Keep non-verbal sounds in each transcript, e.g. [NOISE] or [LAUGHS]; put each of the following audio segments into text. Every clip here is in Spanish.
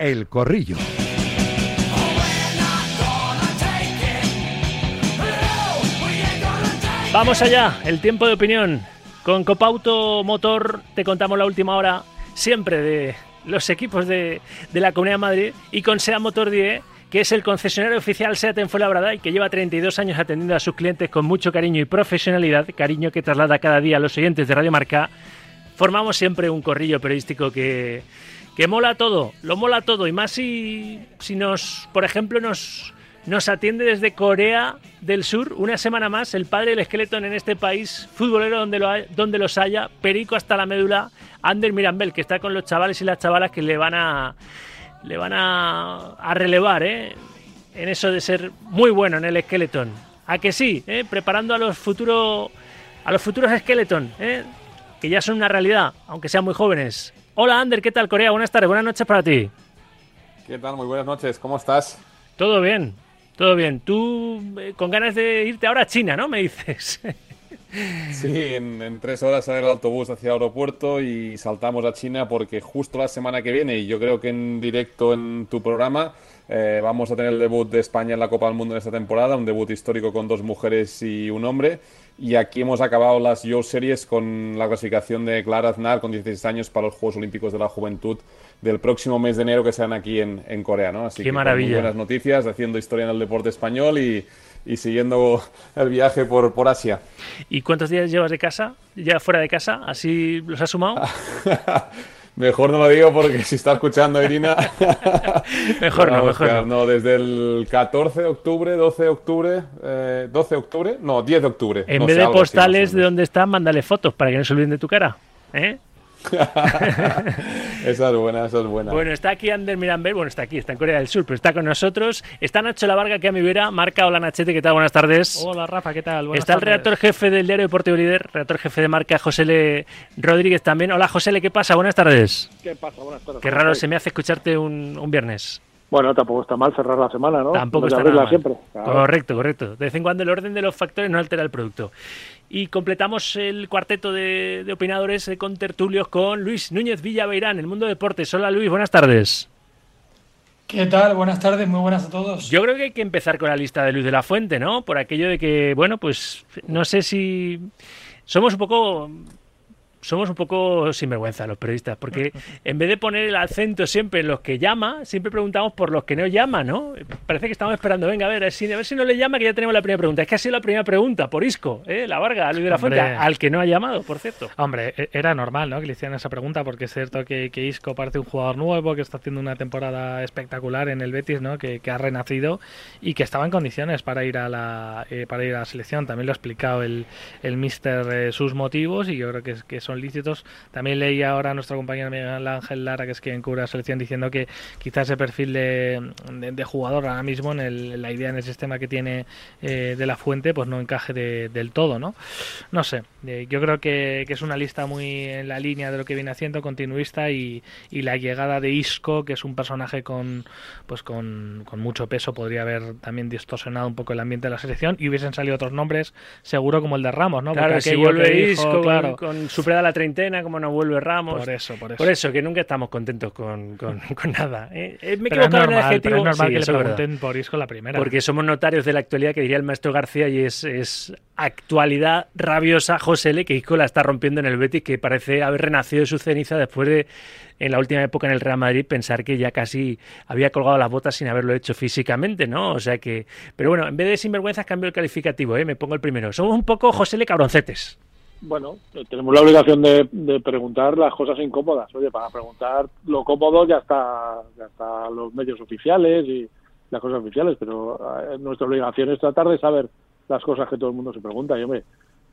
El Corrillo. Vamos allá, el tiempo de opinión. Con Copauto Motor te contamos la última hora siempre de los equipos de, la Comunidad de Madrid y con SEA Motor 10 que es el concesionario oficial SEAT en Fuenlabrada y que lleva 32 años atendiendo a sus clientes con mucho cariño y profesionalidad, cariño que traslada cada día a los oyentes de Radio Marca. Formamos siempre un corrillo periodístico que, que mola todo, lo mola todo y más si, si nos, por ejemplo, nos nos atiende desde Corea del Sur. Una semana más, el padre del esqueleto en este país, futbolero donde, lo donde los haya, perico hasta la médula, Ander Mirambel, que está con los chavales y las chavalas que le van a, le van a, relevar ¿eh? en eso de ser muy bueno en el esqueleton. A que sí, ¿eh? preparando a los futuros a los futuros esqueleton, ¿eh? que ya son una realidad, aunque sean muy jóvenes. Hola Ander, ¿qué tal Corea? Buenas tardes, buenas noches para ti. ¿Qué tal? Muy buenas noches, ¿cómo estás? Todo bien, todo bien. Tú eh, con ganas de irte ahora a China, ¿no? Me dices. [LAUGHS] Sí, en, tres horas sale el autobús hacia el aeropuerto y saltamos a China porque justo la semana que viene, y yo creo que en directo en tu programa, eh, vamos a tener el debut de España en la Copa del Mundo en esta temporada, un debut histórico con dos mujeres y un hombre. Y aquí hemos acabado las Yo Series con la clasificación de Clara Aznar con 16 años para los Juegos Olímpicos de la Juventud del próximo mes de enero que serán aquí en, en Corea, ¿no? Así Qué que maravilla. Muy buenas noticias, haciendo historia en el deporte español y, y siguiendo el viaje por, por Asia. ¿Y cuántos días llevas de casa? ¿Ya fuera de casa? ¿Así los has sumado? [LAUGHS] Mejor no lo digo porque si está escuchando Irina. [LAUGHS] mejor no, mejor no. No, desde el 14 de octubre, 12 de octubre, eh, 12 de octubre, no, 10 de octubre. En vez de postales de dónde están, mándale fotos para que no se olviden de tu cara. ¿Eh? [LAUGHS] esa es buena, esa es buena. Bueno, está aquí Ander Mirambel, bueno, está aquí, está en Corea del Sur, pero está con nosotros. Está Nacho La Varga, que a mi vera, marca. Hola Nachete, ¿qué tal? Buenas tardes. Hola Rafa, ¿qué tal? está el redactor jefe del diario Deportivo Líder, redactor jefe de marca, José L. Rodríguez también. Hola José L, ¿qué pasa? Buenas tardes. ¿Qué pasa? Buenas tardes. Qué raro se me hace escucharte un, un viernes. Bueno, tampoco está mal cerrar la semana, ¿no? Tampoco está mal. siempre. Correcto, correcto. De vez en cuando el orden de los factores no altera el producto. Y completamos el cuarteto de, opinadores eh, con tertulios con Luis Núñez Villaveirán, el mundo deportes. Hola Luis, buenas tardes. ¿Qué tal? Buenas tardes, muy buenas a todos. Yo creo que hay que empezar con la lista de Luis de la Fuente, ¿no? Por aquello de que, bueno, pues no sé si somos un poco somos un poco sinvergüenza los periodistas, porque [LAUGHS] en vez de poner el acento siempre en los que llama, siempre preguntamos por los que no llama, ¿no? Parece que estamos esperando, venga, a ver, a ver si, no le llama, que ya tenemos la primera pregunta. Es que ha sido la primera pregunta, por Isco, ¿eh? la Varga, Luis de la Fuente, al que no ha llamado, por cierto. Hombre, e-, era normal, ¿no? Que le hicieran esa pregunta, porque es cierto que, Isco parece un jugador nuevo, que está haciendo una temporada espectacular en el Betis, ¿no? Que, ha renacido y que estaba en condiciones para ir a la, eh, para ir a la selección. También lo ha explicado el, el mister eh, sus motivos y yo creo que, que son lícitos. También leí ahora a nuestro compañero Miguel Ángel Lara, que es quien cubre la selección, diciendo que quizás ese perfil de, de, jugador ahora mismo, en la idea en el sistema que tiene eh, de la fuente, pues no encaje del todo, ¿no? No sé, eh, yo creo que, es una lista muy en la línea de lo que viene haciendo, continuista, y, la llegada de Isco, que es un personaje con, pues con, mucho peso, podría haber también distorsionado un poco el ambiente de la selección, y hubiesen salido otros nombres, seguro como el de Ramos, ¿no? Claro, si vuelve Isco, claro, con, la treintena, como no vuelve Ramos. Por eso, por eso. Por eso, que nunca estamos contentos con, con, [LAUGHS] nada. ¿eh? Eh, me he equivocado en el adjetivo. es normal que le pregunten por Isco la primera. Porque somos notarios de la actualidad, que diría el maestro García, y es, es actualidad rabiosa José L, que Isco la está rompiendo en el Betis, que parece haber renacido de su ceniza después de, en la última época en el Real Madrid, pensar que ya casi había colgado las botas sin haberlo hecho físicamente, ¿no? O sea que... Pero bueno, en vez de sinvergüenzas cambio el calificativo, ¿eh? Me pongo el primero. Somos un poco José L cabroncetes bueno, tenemos la obligación de, preguntar las cosas incómodas. Oye, para preguntar lo cómodo ya está, ya está los medios oficiales y las cosas oficiales, pero eh, nuestra obligación es tratar de saber las cosas que todo el mundo se pregunta. Y hombre,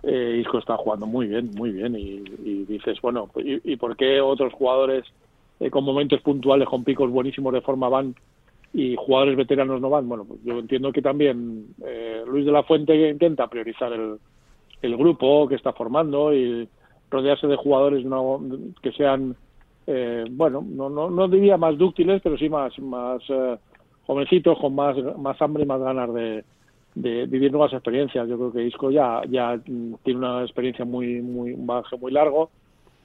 eh, Isco está jugando muy bien, muy bien, y, dices, bueno, ¿y, por qué otros jugadores eh, con momentos puntuales, con picos buenísimos de forma van y jugadores veteranos no van? Bueno, pues yo entiendo que también eh, Luis de la Fuente intenta priorizar el el grupo que está formando y rodearse de jugadores no, que sean, eh, bueno, no, no, no diría más dúctiles, pero sí más, más eh, jovencitos, con más, más hambre y más ganas de, de vivir nuevas experiencias. Yo creo que Isco ya, ya tiene una experiencia muy, muy, un muy largo.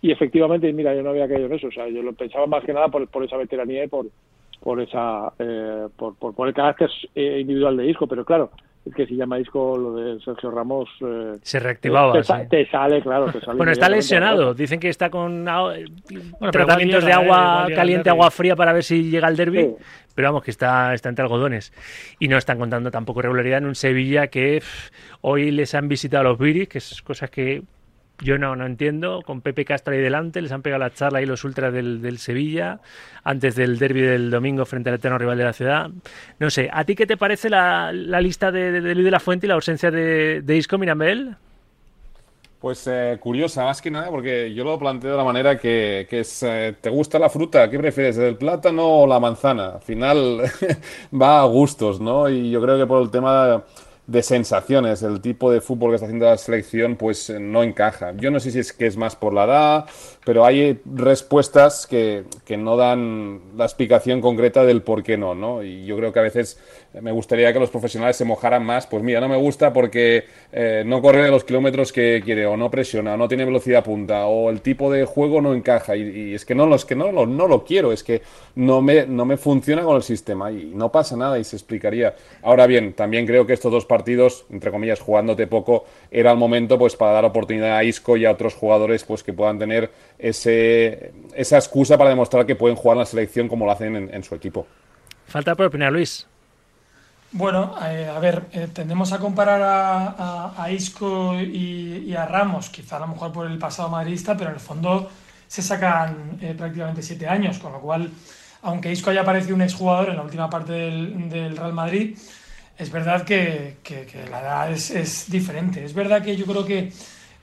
Y efectivamente, mira, yo no había caído en eso, o sea, yo lo pensaba más que nada por, por esa veteranía y por, por esa eh, por, por, el carácter eh, individual de Isco, pero claro, que si llama Isco lo de Sergio Ramos eh, se reactivaba. Te, sale, claro. bueno, está lesionado. Dicen que está con tratamientos de agua caliente, agua fría para ver si llega al derby. Pero vamos, que está, está entre algodones. Y no están contando tampoco regularidad en un Sevilla que hoy les han visitado los Viris, que es cosas que yo no, no entiendo. Con Pepe Castro ahí delante, les han pegado la charla ahí los ultras del, Sevilla, antes del derby del domingo frente al eterno rival de la ciudad. No sé, ¿a ti qué te parece la, lista de, Luis de la Fuente y la ausencia de, de Isco Mirambel? Pues eh, curiosa, más que nada, porque yo lo planteo de la manera que, es, eh, ¿te gusta la fruta? ¿Qué prefieres, el plátano o la manzana? Al final [LAUGHS] va a gustos, ¿no? Y yo creo que por el tema sensaciones. El tipo de fútbol que está haciendo la selección pues eh, no encaja. Yo no sé si es que es más por la edad, pero hay respuestas que, que no dan la explicación concreta del por qué no, ¿no? Y yo creo que a veces me gustaría que los profesionales se mojaran más. Pues mira, no me gusta porque eh, no corre los kilómetros que quiere, o no presiona, o no tiene velocidad punta, o el tipo de juego no encaja. Y, es que no, es que no, no, lo quiero, es que no me, no me funciona con el sistema y no pasa nada y se explicaría. Ahora bien, también creo que estos dos partidos, entre comillas, jugándote poco, era el momento pues para dar oportunidad a Isco y a otros jugadores pues que puedan tener ese, esa excusa para demostrar que pueden jugar en la selección como lo hacen en, su equipo. Falta por opinar, Luis. Bueno, eh, a ver, eh, tendemos a comparar a, Isco y, a Ramos, quizá a lo mejor por el pasado madridista, pero en el fondo se sacan eh, prácticamente siete años, con lo cual, aunque Isco haya parecido un exjugador en la última parte del, Real Madrid, es verdad que, la edad es, diferente. Es verdad que yo creo que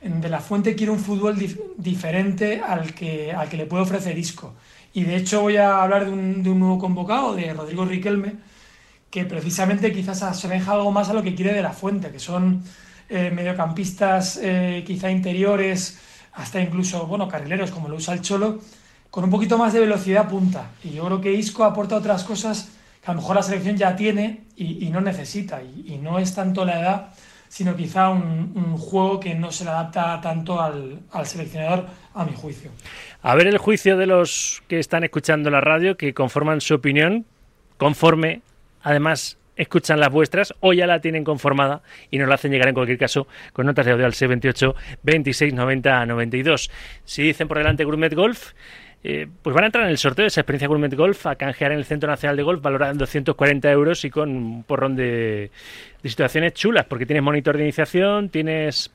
De La Fuente quiere un fútbol diferente al que, al que le puede ofrecer Isco. Y de hecho voy a hablar de un, de un nuevo convocado, de Rodrigo Riquelme, que precisamente quizás asemeja algo más a lo que quiere de la fuente, que son eh, mediocampistas eh, quizá interiores, hasta incluso, bueno, carrileros como lo usa el Cholo, con un poquito más de velocidad punta. Y yo creo que Isco aporta otras cosas que a lo mejor la selección ya tiene y, no necesita. Y, no es tanto la edad, sino quizá un, juego que no se le adapta tanto al, al seleccionador, a mi juicio. A ver el juicio de los que están escuchando la radio, que conforman su opinión conforme además escuchan las vuestras o ya la tienen conformada y nos la hacen llegar en cualquier caso con notas de audio al C28 26 90 92. Si dicen por delante Gourmet Golf, eh, pues van a entrar en el sorteo de esa experiencia Gourmet Golf a canjear en el Centro Nacional de Golf valorada en 240 euros y con un porrón de, de situaciones chulas porque tienes monitor de iniciación, tienes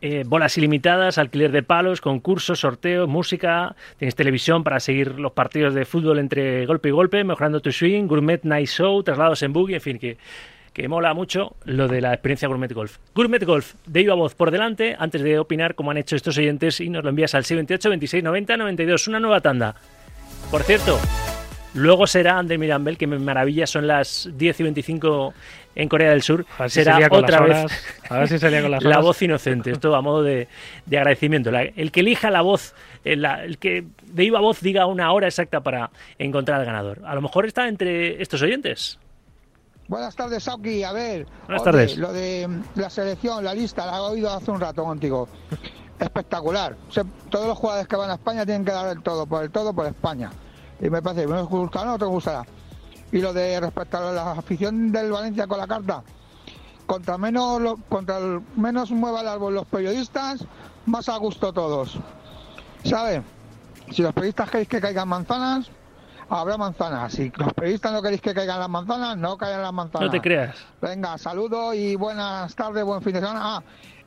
eh, bolas ilimitadas, alquiler de palos, concursos, sorteos, música, tienes televisión para seguir los partidos de fútbol entre golpe y golpe, mejorando tu swing, gourmet night show, traslados en buggy, en fin, que, que mola mucho lo de la experiencia Gourmet Golf. Gourmet Golf, de iba voz por delante, antes de opinar como han hecho estos oyentes y nos lo envías al 628 26 90 92, una nueva tanda. Por cierto, luego será Ander Mirambel, que me maravilla, son las 10 y 25 en Corea del Sur será otra vez a ver si salía con las [LAUGHS] la voz inocente. Esto a modo de, agradecimiento. el que elija la voz, el, el, que de iba voz diga una hora exacta para encontrar al ganador. A lo mejor está entre estos oyentes. Buenas tardes, Sauki. A ver, Buenas tardes. lo de la selección, la lista, la he oído hace un rato contigo. Espectacular. todos los jugadores que van a España tienen que dar el todo, por el todo por España. Y me parece, ¿me gusta o no te gustará? Y lo de respecto a la afición del Valencia con la carta, contra menos, contra menos mueva el árbol los periodistas, más a gusto todos. ¿Sabe? Si los periodistas queréis que caigan manzanas, habrá manzanas. Si los periodistas no queréis que caigan las manzanas, no caigan las manzanas. No te creas. Venga, saludo y buenas tardes, buen fin de semana. Ah,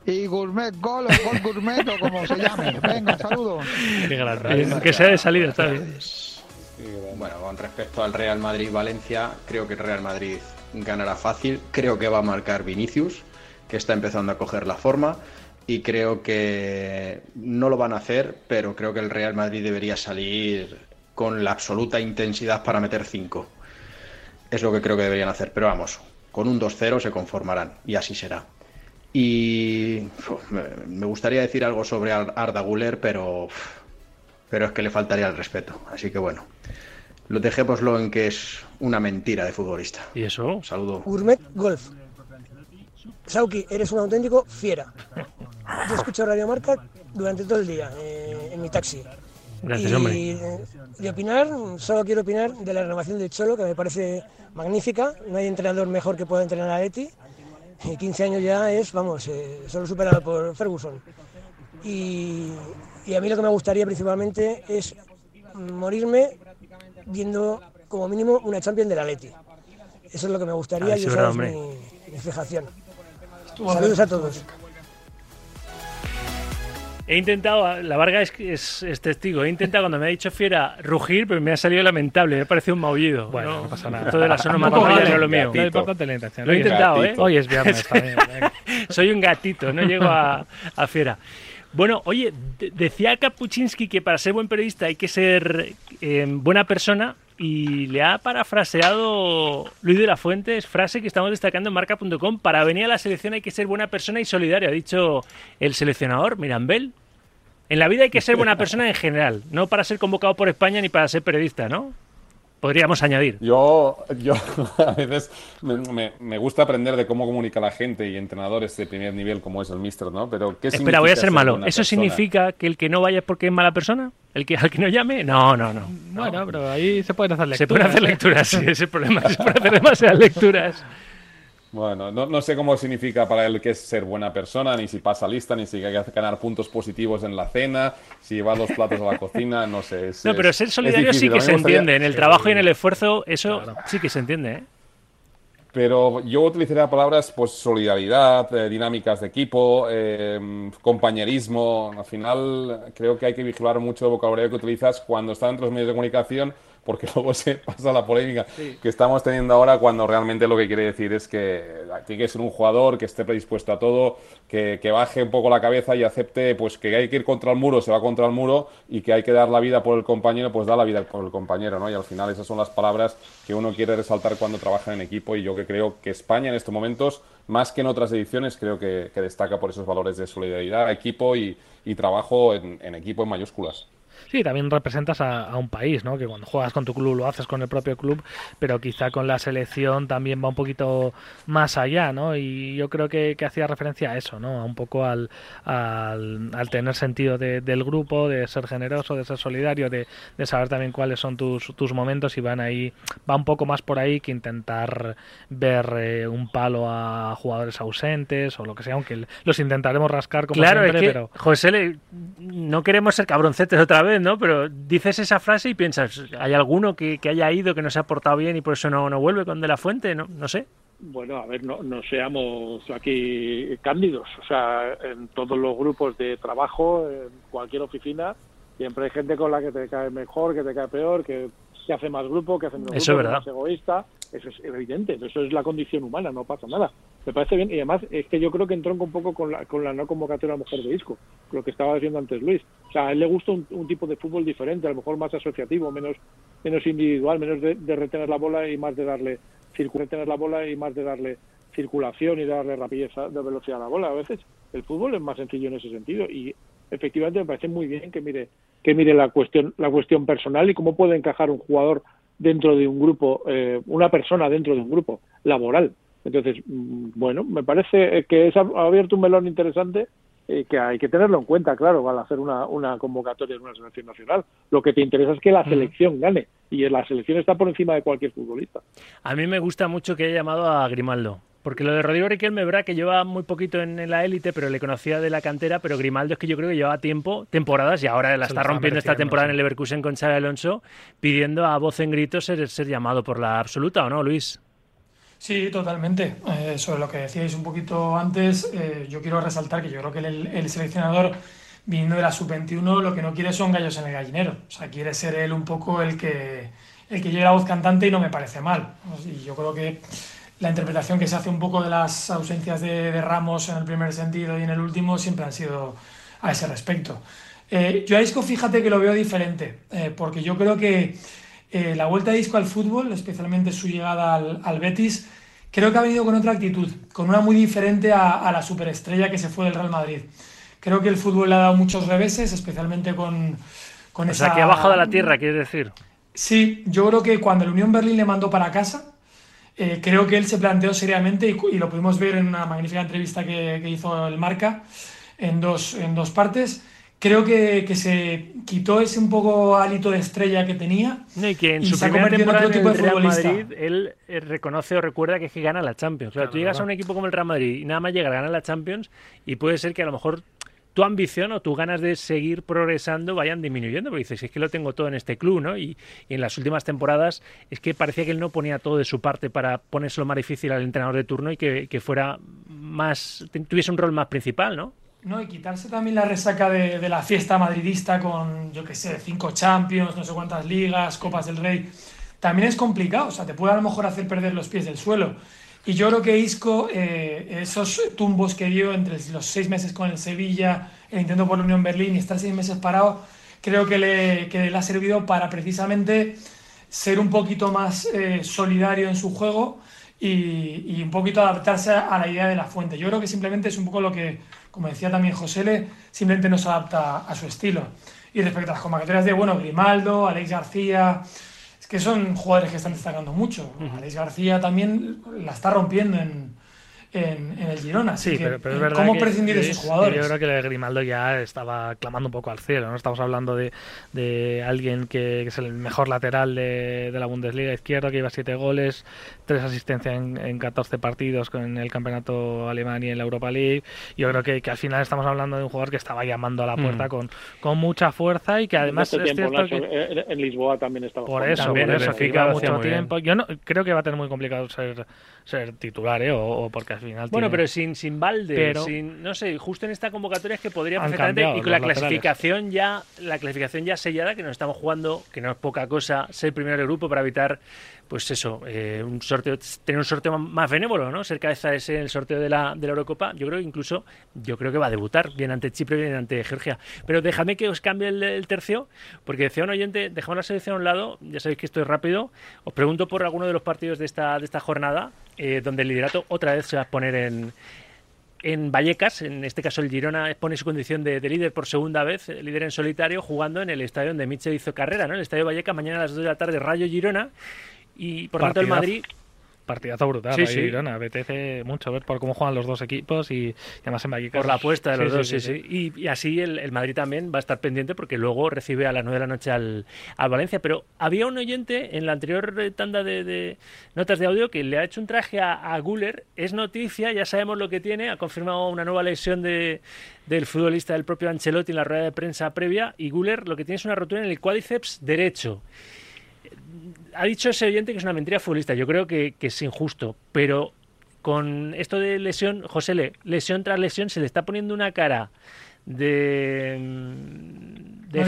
y gourmet gol o gol gourmet o como se llame. Venga, saludos. [LAUGHS] Que sea de salida, está bien. Bueno, con respecto al Real Madrid-Valencia, creo que el Real Madrid ganará fácil. Creo que va a marcar Vinicius, que está empezando a coger la forma. Y creo que no lo van a hacer, pero creo que el Real Madrid debería salir con la absoluta intensidad para meter 5. Es lo que creo que deberían hacer. Pero vamos, con un 2-0 se conformarán y así será. Y me gustaría decir algo sobre Arda Guller, pero pero es que le faltaría el respeto. Así que bueno, lo dejémoslo en que es una mentira de futbolista. ¿Y eso? Saludo. Gourmet Golf. Sauki, eres un auténtico fiera. Yo escucho Radio Marca durante todo el día, eh, en mi taxi. Gracias, y hombre. eh, de opinar, solo quiero opinar de la renovación del Cholo, que me parece magnífica. No hay entrenador mejor que pueda entrenar a Eti. Y 15 años ya es, vamos, eh, solo superado por Ferguson. Y, y a mí lo que me gustaría principalmente es morirme viendo como mínimo una Champions del Atleti. Eso es lo que me gustaría Ah, y esa es mi, mi fijación. Estuvo Saludos a todos. He intentado, la Varga es, es, es testigo, he intentado cuando me ha dicho fiera rugir, pero me ha salido lamentable, me ha parecido un maullido. Bueno, no pasa nada. Esto de poco onomatopeyas vale. no es lo mío. Importante la intención. Lo he intentado, ¿eh? gatito. Hoy es viernes también. [LAUGHS] Soy un gatito, no llego a, a fiera. Bueno, oye, de- decía Kapuczynski que para ser buen periodista hay que ser eh, buena persona y le ha parafraseado Luis de la Fuente, frase que estamos destacando en marca.com, para venir a la selección hay que ser buena persona y solidario, ha dicho el seleccionador Mirambel. En la vida hay que ser buena persona en general, no para ser convocado por España ni para ser periodista, ¿no? Podríamos añadir. Yo, yo [LAUGHS] a veces me, me- me gusta aprender de cómo comunica la gente y entrenadores de primer nivel como es el Mister, ¿no? Pero ¿qué Espera, voy a ser malo. ¿Eso persona? significa que el que no vaya es porque es mala persona? ¿El que al que no llame? No, no, no. Bueno, pero ahí se pueden hacer lecturas. Se pueden hacer lecturas, sí, ese es el problema. [LAUGHS] Se pueden hacer demasiadas lecturas. Bueno, no, no sé cómo significa para él que es ser buena persona, ni si pasa lista, ni si hay que ganar puntos positivos en la cena, si llevar los platos a la cocina, no sé. es- No, pero ser solidario sí que se gustaría- entiende. En el trabajo y en el esfuerzo, eso sí que se entiende, ¿eh? Pero yo utilizaría palabras, pues solidaridad, eh, dinámicas de equipo, eh, compañerismo. Al final creo que hay que vigilar mucho el vocabulario que utilizas cuando están entre los medios de comunicación, porque [LAUGHS] luego se pasa la polémica que estamos teniendo ahora cuando realmente lo que quiere decir es que tiene que ser un jugador que esté predispuesto a todo, que, que baje un poco la cabeza y acepte pues que hay que ir contra el muro, se va contra el muro y que hay que dar la vida por el compañero, pues da la vida por el compañero, ¿no? Y al final esas son las palabras que uno quiere resaltar cuando trabaja en equipo y yo que creo que España en estos momentos, más que en otras ediciones, creo que, que destaca por esos valores de solidaridad, equipo y, y trabajo en, en equipo en mayúsculas. Sí, también representas a, a un país, ¿no? Que cuando juegas con tu club lo haces con el propio club, pero quizá con la selección también va un poquito más allá, ¿no? Y yo creo que, que hacía referencia a eso, ¿no? A un poco al, al, al tener sentido de- del grupo, de ser generoso, de ser solidario, de, de saber también cuáles son tus, tus momentos y van ahí, va un poco más por ahí que intentar ver eh, un palo a jugadores ausentes o lo que sea, aunque los intentaremos rascar como claro, siempre, es que, pero... José, no queremos ser cabroncetes otra vez, ¿no? Pero dices esa frase y piensas, ¿hay alguno que, que haya ido, que no se ha portado bien y por eso no, no vuelve con De La Fuente? No, no sé. Bueno, a ver, no, no seamos aquí cándidos. O sea, en todos los grupos de trabajo, en cualquier oficina, siempre hay gente con la que te cae mejor, que te cae peor, que, que hace más grupo, que hace menos Eso es grupo, que verdad. es más egoísta. Eso es evidente, eso es la condición humana, no pasa nada. Me parece bien y además es que yo creo que entronca un poco con la, con la no convocatoria a lo mejor de Isco, lo que estaba diciendo antes Luis. O sea, a él le gusta un, un tipo de fútbol diferente, a lo mejor más asociativo, menos menos individual, menos de, de retener la bola y más de darle retener la bola y más de darle circulación y darle rapidez de velocidad a la bola. A veces el fútbol es más sencillo en ese sentido y efectivamente me parece muy bien que mire que mire la cuestión la cuestión personal y cómo puede encajar un jugador dentro de un grupo, eh, una persona dentro de un grupo laboral. Entonces, mm, bueno, me parece que es, ha abierto un melón interesante eh, que hay que tenerlo en cuenta, claro, al hacer una, una convocatoria en una selección nacional. Lo que te interesa es que la selección gane y la selección está por encima de cualquier futbolista. A mí me gusta mucho que haya llamado a Grimaldo. Porque lo de Rodrigo Riquelme, verdad que lleva muy poquito en, en la élite, pero le conocía de la cantera, pero Grimaldo es que yo creo que llevaba tiempo, temporadas, y ahora la Se está rompiendo esta temporada sí. en el Leverkusen con Xabi Alonso, pidiendo a voz en grito ser, ser llamado por la absoluta, ¿o no, Luis? Sí, totalmente. Eh, sobre lo que decíais un poquito antes, eh, yo quiero resaltar que yo creo que el, el seleccionador, viniendo de la sub-21, lo que no quiere son gallos en el gallinero. O sea, quiere ser él un poco el que, el que lleve la voz cantante y no me parece mal. Y yo creo que la interpretación que se hace un poco de las ausencias de, de Ramos en el primer sentido y en el último siempre han sido a ese respecto. Eh, yo a Isco, fíjate que lo veo diferente, eh, porque yo creo que eh, la vuelta de Isco al fútbol, especialmente su llegada al, al Betis, creo que ha venido con otra actitud, con una muy diferente a, a la superestrella que se fue del Real Madrid. Creo que el fútbol le ha dado muchos reveses, especialmente con, con O esa... sea, que ha bajado a la tierra, quieres decir. Sí, yo creo que cuando el Unión Berlín le mandó para casa, eh, creo que él se planteó seriamente y, y lo pudimos ver en una magnífica entrevista que, que hizo el Marca en dos, en dos partes. creo que, que, se quitó ese un poco hálito de estrella que tenía. No, y que en su primera temporada en, el Real Madrid, él eh, reconoce o recuerda que es que gana la Champions. Claro, tú llegas a un equipo como el Real Madrid y nada más llega a ganar la Champions y puede ser que a lo mejor tu ambición o tus ganas de seguir progresando vayan disminuyendo, porque dices, es que lo tengo todo en este club, ¿no? Y, en las últimas temporadas es que parecía que él no ponía todo de su parte para ponérselo más difícil al entrenador de turno y que, fuera más, tuviese un rol más principal, ¿no? No, y quitarse también la resaca de, la fiesta madridista con, yo qué sé, cinco Champions, no sé cuántas ligas, Copas del Rey, también es complicado. O sea, te puede a lo mejor hacer perder los pies del suelo. Y yo creo que Isco, eh, esos tumbos que dio entre los seis meses con el Sevilla, el intento por la Unión Berlín y estar seis meses parado, creo que le, que le ha servido para precisamente ser un poquito más eh, solidario en su juego y, y, un poquito adaptarse a la idea de la fuente. Yo creo que simplemente es un poco lo que como decía también José simplemente no se adapta a su estilo. Y respecto a las convocatorias de, bueno, Grimaldo, Alex García, que son jugadores que están destacando mucho. Alex García también la está rompiendo en, en, el Girona. sí, pero, es verdad ¿Cómo prescindir de esos jugadores? Yo creo que el Grimaldo ya estaba clamando un poco al cielo. No estamos hablando de, de alguien que, es el mejor lateral de, de, la Bundesliga izquierda, que lleva siete goles, tres asistencias en, en 14 partidos con el campeonato alemán y en la Europa League. Yo creo que, que, al final estamos hablando de un jugador que estaba llamando a la puerta mm. con, con mucha fuerza y que además es cierto que en Lisboa también estaba. Por eso, por eso, fica mucho tiempo. Yo no, creo que va a tener muy complicado ser, ser titular, ¿eh? o, o porque bueno, pero sin, sin balde, sin, no sé, justo en esta convocatoria es que podría perfectamente, y con la clasificación ya, la clasificación ya sellada, que nos estamos jugando, que no es poca cosa, ser primero del grupo para evitar pues eso, eh, un sorteo, tener un sorteo más benévolo, ¿no? Ser cabeza ese el sorteo de la, de la Eurocopa, yo creo que incluso, yo creo que va a debutar, bien ante Chipre, bien ante Georgia. Pero déjame que os cambie el, tercio, porque decía un oyente, dejamos la selección a un lado, ya sabéis que esto es rápido, os pregunto por alguno de los partidos de esta, de esta jornada, eh, donde el liderato otra vez se va a poner en, en Vallecas, en este caso el Girona pone su condición de, líder por segunda vez, líder en solitario, jugando en el estadio donde Mitchell hizo carrera, ¿no? El estadio Vallecas, mañana a las 2 de la tarde, Rayo Girona. Y por tanto el Madrid partidazo brutal. Sí, sí. Girona. Apetece mucho ver por cómo juegan los dos equipos y, además en Vallecas. Por la apuesta de los dos, sí, sí. Y, así el, Madrid también va a estar pendiente porque luego recibe a las 9 de la noche al, Valencia. Pero había un oyente en la anterior tanda de, notas de audio que le ha hecho un traje a, a Guller. Es noticia, ya sabemos lo que tiene. Ha confirmado una nueva lesión de, del futbolista del propio Ancelotti en la rueda de prensa previa. Y Guller lo que tiene es una rotura en el cuádriceps derecho ha dicho ese oyente que es una mentira futbolista. Yo creo que, es injusto, pero con esto de lesión, José, Le, lesión tras lesión, se le está poniendo una cara de de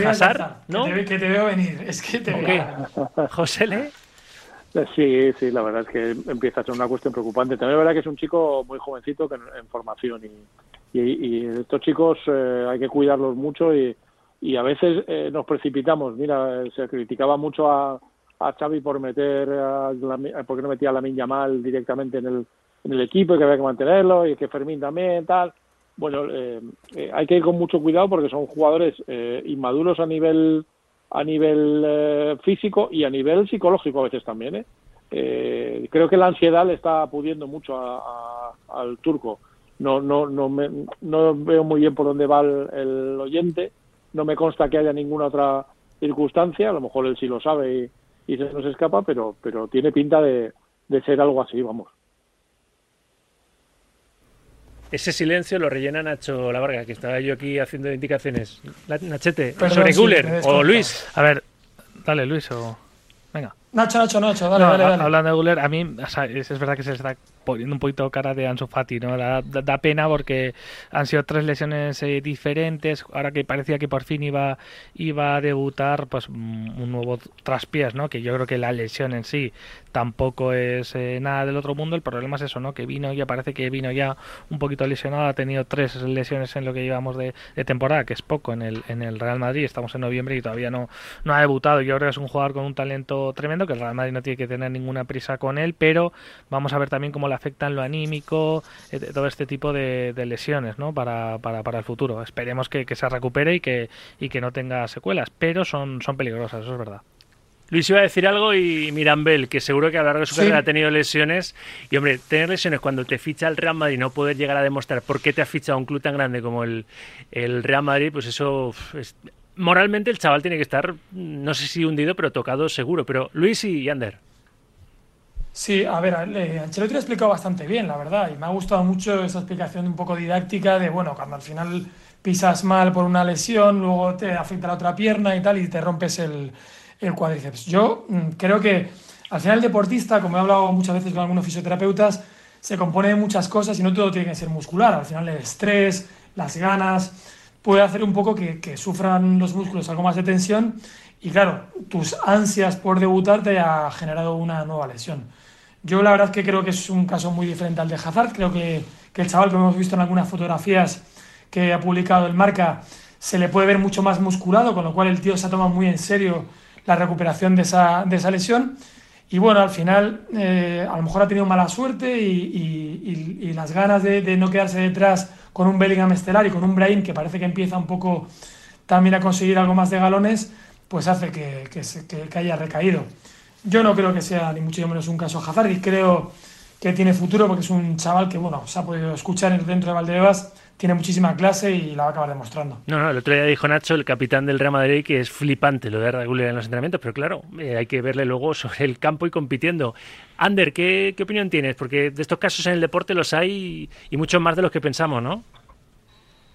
¿no? Que te, veo venir, es que te veo. José Le. Sí, sí, la verdad es que empieza a ser una cuestión preocupante. También es verdad que es un chico muy jovencito que en, formación y, y, estos chicos eh, hay que cuidarlos mucho y, y a veces eh, nos precipitamos. Mira, se criticaba mucho a, a Xavi por meter a la, porque no metía a la Minya mal directamente en el, en el equipo y que había que mantenerlo y que Fermín también tal. Bueno eh, eh, hay que ir con mucho cuidado porque son jugadores eh, inmaduros a nivel a nivel físico y a nivel psicológico a veces también creo que la ansiedad le está pudiendo mucho al turco. No no no me, no veo muy bien por dónde va el, oyente. No me consta que haya ninguna otra circunstancia. A lo mejor él sí lo sabe y, y se nos escapa, pero, pero tiene pinta de, de ser algo así, vamos. Ese silencio lo rellena Nacho La Varga, que estaba yo aquí haciendo indicaciones. Nachete, sobre Guller o Luis. A ver, dale Luis o... Venga. Nacho, Nacho, Nacho, dale, dale, dale. Hablando de Guller, a mí es, verdad que se está poniendo un poquito cara de Ansu Fati, ¿no? Da, da, pena porque han sido tres lesiones eh, diferentes, ahora que parecía que por fin iba, iba a debutar, pues mm, un nuevo traspiés, ¿no? Que yo creo que la lesión en sí tampoco es eh, nada del otro mundo, el problema es eso, ¿no? Que vino ya, parece que vino ya un poquito lesionado, ha tenido tres lesiones en lo que llevamos de, temporada, que es poco en el, en el Real Madrid, estamos en noviembre y todavía no, no ha debutado, yo creo que es un jugador con un talento tremendo, que el Real Madrid no tiene que tener ninguna prisa con él, pero vamos a ver también cómo le afectan lo anímico, eh, todo este tipo de, lesiones ¿no? para, para, para, el futuro. Esperemos que, se recupere y que, y que no tenga secuelas, pero son, son peligrosas, eso es verdad. Luis iba a decir algo y Mirambel, que seguro que a lo largo de su carrera ha tenido lesiones. Y hombre, tener lesiones cuando te ficha el Real Madrid y no poder llegar a demostrar por qué te ha fichado un club tan grande como el, el Real Madrid, pues eso moralmente el chaval tiene que estar, no sé si hundido, pero tocado seguro. Pero Luis y Ander. Sí, a ver, Ancelotti lo ha explicado bastante bien, la verdad, y me ha gustado mucho esa explicación un poco didáctica de, bueno, cuando al final pisas mal por una lesión, luego te afecta la otra pierna y tal, y te rompes el, el cuádriceps. Yo mm, creo que al final el deportista, como he hablado muchas veces con algunos fisioterapeutas, se compone de muchas cosas y no todo tiene que ser muscular. Al final el estrés, las ganas, puede hacer un poco que, que sufran los músculos algo más de tensión y claro, tus ansias por debutar te ha generado una nueva lesión. Yo la verdad que creo que es un caso muy diferente al de Hazard. Creo que, que el chaval que hemos visto en algunas fotografías que ha publicado el marca se le puede ver mucho más musculado, con lo cual el tío se ha tomado muy en serio la recuperación de esa, de esa lesión. Y bueno, al final eh, a lo mejor ha tenido mala suerte y, y, las ganas de, de, no quedarse detrás con un Bellingham estelar y con un Brahim que parece que empieza un poco también a conseguir algo más de galones, pues hace que, que, que haya recaído. Yo no creo que sea ni mucho menos un caso Hazard y creo que tiene futuro porque es un chaval que, bueno, se ha podido escuchar dentro de Valdebebas tiene muchísima clase y la va a acabar demostrando. No, no, el otro día dijo Nacho, el capitán del Real Madrid, que es flipante lo de regular en los entrenamientos, pero claro, eh, hay que verle luego sobre el campo y compitiendo. Ander, ¿qué, ¿qué, opinión tienes? Porque de estos casos en el deporte los hay y muchos más de los que pensamos, ¿no?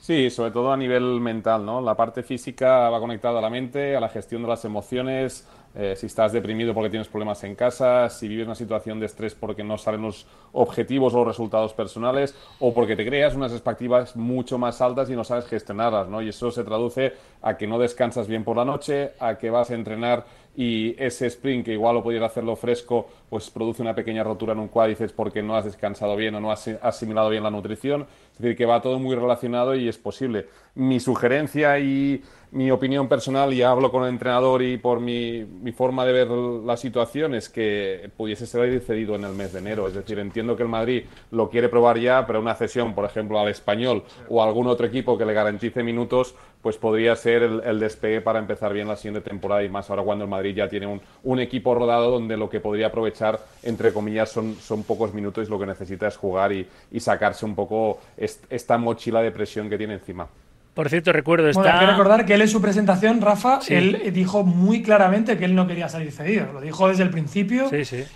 Sí, sobre todo a nivel mental, ¿no? La parte física va conectada a la mente, a la gestión de las emociones, eh, si estás deprimido porque tienes problemas en casa, si vives una situación de estrés porque no salen los objetivos o los resultados personales, o porque te creas unas expectativas mucho más altas y no sabes gestionarlas, ¿no? Y eso se traduce a que no descansas bien por la noche, a que vas a entrenar y ese sprint, que igual lo pudiera hacerlo fresco, pues produce una pequeña rotura en un cuádriceps porque no has descansado bien o no has asimilado bien la nutrición. Es decir, que va todo muy relacionado y es posible. Mi sugerencia y mi opinión personal, y hablo con el entrenador y por mi, forma de ver la situación, es que pudiese ser cedido en el mes de enero. Es decir, entiendo que el Madrid lo quiere probar ya, pero una cesión, por ejemplo, al español o a algún otro equipo que le garantice minutos, pues podría ser el, despegue para empezar bien la siguiente temporada y más ahora cuando el Madrid ya tiene un, un equipo rodado donde lo que podría aprovechar, entre comillas, son, son pocos minutos y lo que necesita es jugar y, y sacarse un poco esta mochila de presión que tiene encima. Por cierto, recuerdo está... hay que recordar que él en su presentación, Rafa, él dijo muy claramente que él no quería salir cedido. Lo dijo desde el principio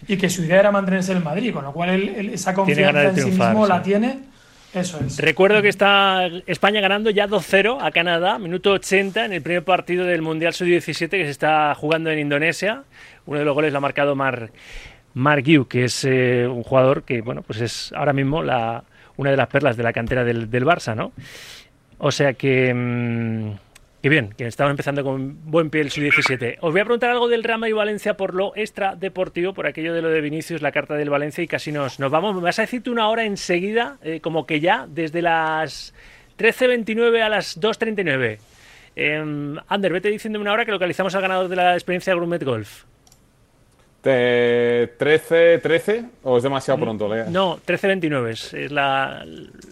y que su idea era mantenerse en el Madrid, con lo cual él, esa confianza en sí mismo la tiene. Eso es. Recuerdo que está España ganando ya 2-0 a Canadá, minuto 80 en el primer partido del Mundial Sub-17 que se está jugando en Indonesia. Uno de los goles lo ha marcado Mark, Mark que es eh, un jugador que, bueno, pues es ahora mismo una de las perlas de la cantera del, del Barça, ¿no? O sea que... Mm, que bien, que estaba empezando con buen pie el sub-17. Os voy a preguntar algo del Rama y Valencia por lo extra deportivo, por aquello de lo de Vinicius, la carta del Valencia, y casi nos, nos vamos. Me vas a decirte una hora enseguida, eh, como que ya, desde las 13.29 a las 2.39. Eh, Ander, vete diciéndome una hora que localizamos al ganador de la experiencia Grumet Golf. 13, 13 o es demasiado pronto, Lea? No, 13-29 es la,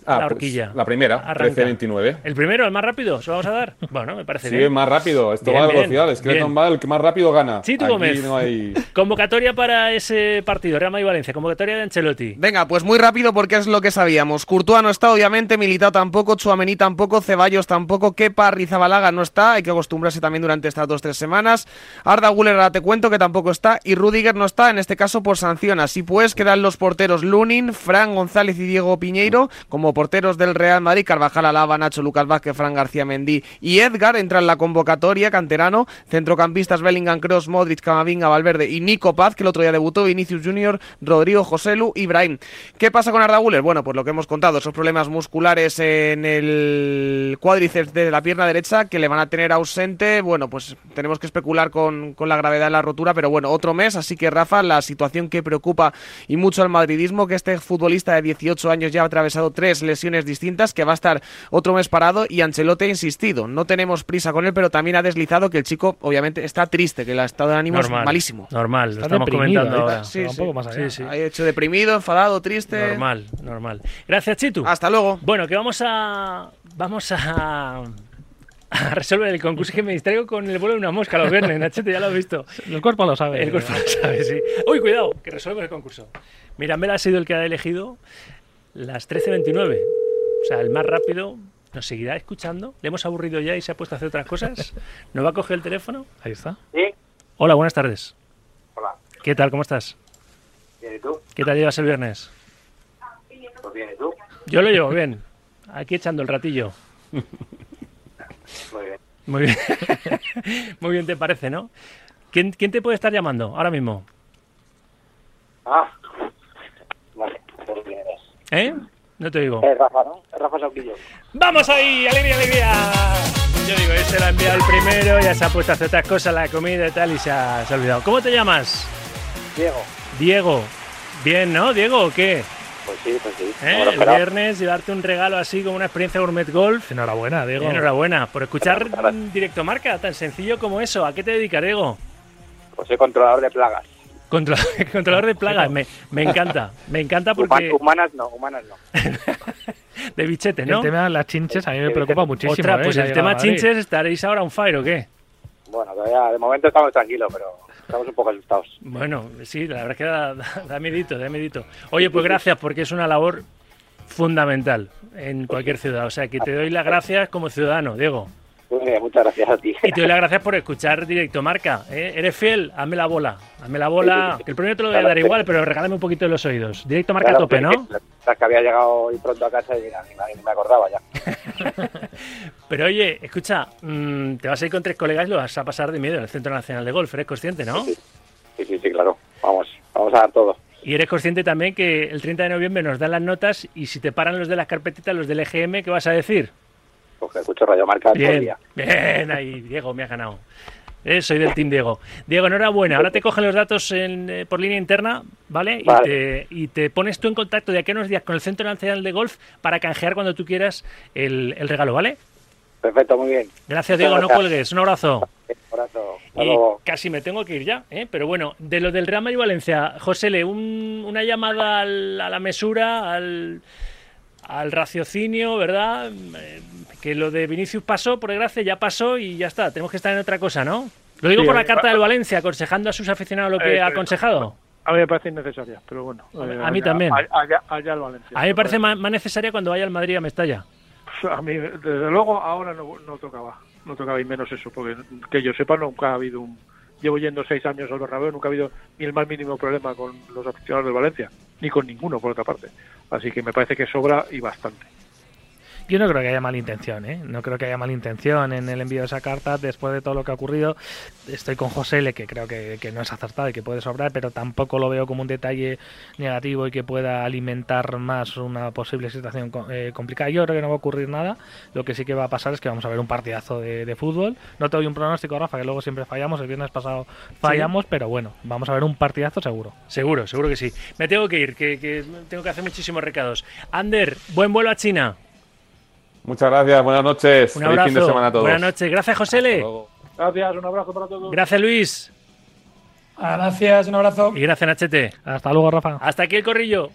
ah, la horquilla. Pues la primera, 13-29. ¿El primero, el más rápido? ¿Se lo vamos a dar? [LAUGHS] Bueno, me parece sí, bien. Sí, más rápido. Esto va de velocidad. Es que va el que más rápido gana. Sí, tú Gómez. No hay... [LAUGHS] Convocatoria para ese partido, Real Madrid Valencia. Convocatoria de Ancelotti. Venga, pues muy rápido porque es lo que sabíamos. Courtois no está, obviamente. Militao tampoco. Chuamení tampoco. Ceballos tampoco. Kepa Rizabalaga no está. Hay que acostumbrarse también durante estas dos tres semanas. Arda Guller, ahora te cuento que tampoco está. Y Rudy no está, en este caso por sanción. Así pues, quedan los porteros Lunin, Fran González y Diego Piñeiro como porteros del Real Madrid. Carvajal, Alaba, Nacho, Lucas Vázquez, Fran García Mendí y Edgar entran en la convocatoria. Canterano, centrocampistas Bellingham, Cross, Modric, Camavinga, Valverde y Nico Paz, que el otro día debutó, Vinicius Junior, Rodrigo, Joselu, Ibrahim. ¿Qué pasa con Arda Guller? Bueno, pues lo que hemos contado, esos problemas musculares en el cuádriceps de la pierna derecha que le van a tener ausente. Bueno, pues tenemos que especular con, la gravedad de la rotura, pero bueno, otro mes, que Rafa la situación que preocupa y mucho al madridismo, que este futbolista de 18 años ya ha atravesado tres lesiones distintas, que va a estar otro mes parado y Ancelotti ha insistido, no tenemos prisa con él, pero también ha deslizado que el chico obviamente está triste, que el estado de ánimo es malísimo. Normal, lo estamos comentando ahora. Sí, sí. Un poco Ha hecho deprimido, enfadado, triste. Normal, normal. Gracias, Chitu. Hasta luego. Bueno, que vamos a... Vamos a [LAUGHS] a resolver el concurso que me distraigo con el vuelo de una mosca los viernes, Nachete, ya lo has visto. El cuerpo lo sabe. El cuerpo lo sabe, sí. Uy, cuidado, que resuelvo el concurso. Mirambel ha sido el que ha elegido las 13.29. O sea, el más rápido nos seguirá escuchando. Le hemos aburrido ya y se ha puesto a hacer otras cosas. ¿No va a coger el teléfono? Ahí está. Sí. Hola, buenas tardes. Hola. ¿Qué tal? ¿Cómo estás? Bien, ¿y tú? ¿Qué tal llevas el viernes? Pues bien, ¿y tú? Yo lo llevo bien. Aquí echando el ratillo. [LAUGHS] Muy bien. Muy bien. [LAUGHS] Muy bien te parece, ¿no? ¿Quién, quién te puede estar llamando ahora mismo? Ah. Vale, bien eres. ¿Eh? No te digo. Es Rafa, ¿no? Es Rafa Sauquillo. ¡Vamos ahí! ¡Alegría, alegría! Yo digo, este lo ha enviado el primero, ya se ha puesto a hacer otras cosas, la comida y tal, y se ha, se ha olvidado. ¿Cómo te llamas? Diego. Diego. Bien, ¿no, Diego, o qué? Pues sí, pues sí. ¿Eh? El viernes llevarte un regalo así como una experiencia gourmet golf. Enhorabuena, Diego. Enhorabuena por escuchar directo marca, tan sencillo como eso. ¿A qué te dedicas, Diego? Pues soy controlador de plagas. Controla- [LAUGHS] controlador de plagas, me, me encanta, me encanta porque humanas no, humanas no. [LAUGHS] de bichete, ¿no? El tema de las chinches a mí me preocupa muchísimo. Ostras, ¿eh? pues el tema chinches estaréis ahora un fire o qué? Bueno, todavía de momento estamos tranquilos, pero estamos un poco asustados. Bueno, sí, la verdad es que da, da, da miedito, da miedito. Oye, pues gracias porque es una labor fundamental en cualquier ciudad. O sea, que te doy las gracias como ciudadano, Diego. Bien, muchas gracias a ti. Y te doy las gracias por escuchar Directo Marca. ¿eh? ¿Eres fiel? Hazme la bola. Hazme la bola. Que el premio te lo voy a dar igual, pero regálame un poquito de los oídos. Directo Marca a tope, ¿no? es que- había llegado hoy pronto a casa y mira, ni me, acordaba ya. [LAUGHS] Pero oye, escucha, mm, te vas a ir con tres colegas y lo vas a pasar de miedo en el Centro Nacional de Golf. Eres consciente, ¿no? Sí, sí, sí, claro. Vamos, vamos a dar todo. Y eres consciente también que el 30 de noviembre nos dan las notas y si te paran los de las carpetitas, los del EGM, ¿qué vas a decir? Porque escucho Radio Marca todo el Bien, día. bien, ahí, Diego, me ha ganado. Eh, soy del Team Diego. Diego, enhorabuena. Ahora te cogen los datos en, eh, por línea interna, ¿vale? Y, te, y te pones tú en contacto de aquí a unos días con el Centro Nacional de Golf para canjear cuando tú quieras el, el regalo, ¿vale? Perfecto, muy bien. Gracias, Diego. No cuelgues. Un abrazo. Un abrazo. Hasta Y luego. casi me tengo que ir ya, ¿eh? pero bueno, de lo del Real Madrid Valencia, José, un, una llamada al- a la mesura, al, al raciocinio, ¿verdad? Eh, Que lo de Vinicius pasó, por desgracia, ya pasó y ya está. Tenemos que estar en otra cosa, ¿no? Lo digo Sí, por la carta del Valencia, aconsejando a sus aficionados lo que Eh, ha aconsejado. A mí me parece innecesaria, pero bueno. A mí- eh, a mí allá- también. Allá, allá el Valencia. A mí me parece más, más necesaria cuando vaya al Madrid a Mestalla. A mí, desde luego, ahora no, no tocaba. No tocaba y menos eso, porque que yo sepa, nunca ha habido un. Llevo yendo seis años al Bernabéu, nunca ha habido ni el más mínimo problema con los aficionados del Valencia, ni con ninguno, por otra parte. Así que me parece que sobra y bastante. Yo no creo que haya mala intención, ¿eh? No creo que haya mala intención en el envío de esa carta después de todo lo que ha ocurrido. Estoy con José L, que creo que, que no es acertado y que puede sobrar, pero tampoco lo veo como un detalle negativo y que pueda alimentar más una posible situación eh, complicada. Yo creo que no va a ocurrir nada. Lo que sí que va a pasar es que vamos a ver un partidazo de, de fútbol. No te doy un pronóstico, Rafa, que luego siempre fallamos. El viernes pasado fallamos, pero bueno, vamos a ver un partidazo seguro. Seguro, seguro que sí. Me tengo que ir, que, que tengo que hacer muchísimos recados. Ander, buen vuelo a China. Muchas gracias, buenas noches. Un Feliz abrazo. fin de semana a todos. Buenas noches. Gracias, Josele. Gracias, un abrazo para todos. Gracias, Luis. Gracias, un abrazo. Y gracias, Nachete. Hasta luego, Rafa. Hasta aquí el corrillo.